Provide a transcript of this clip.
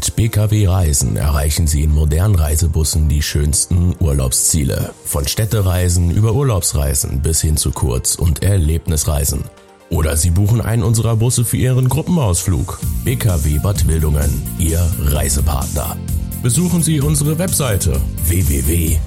Mit BKW Reisen erreichen Sie in modernen Reisebussen die schönsten Urlaubsziele. Von Städtereisen über Urlaubsreisen bis hin zu Kurz- und Erlebnisreisen. Oder Sie buchen einen unserer Busse für Ihren Gruppenausflug. BKW Bad Wildungen, Ihr Reisepartner. Besuchen Sie unsere Webseite www.bkw-bw.de.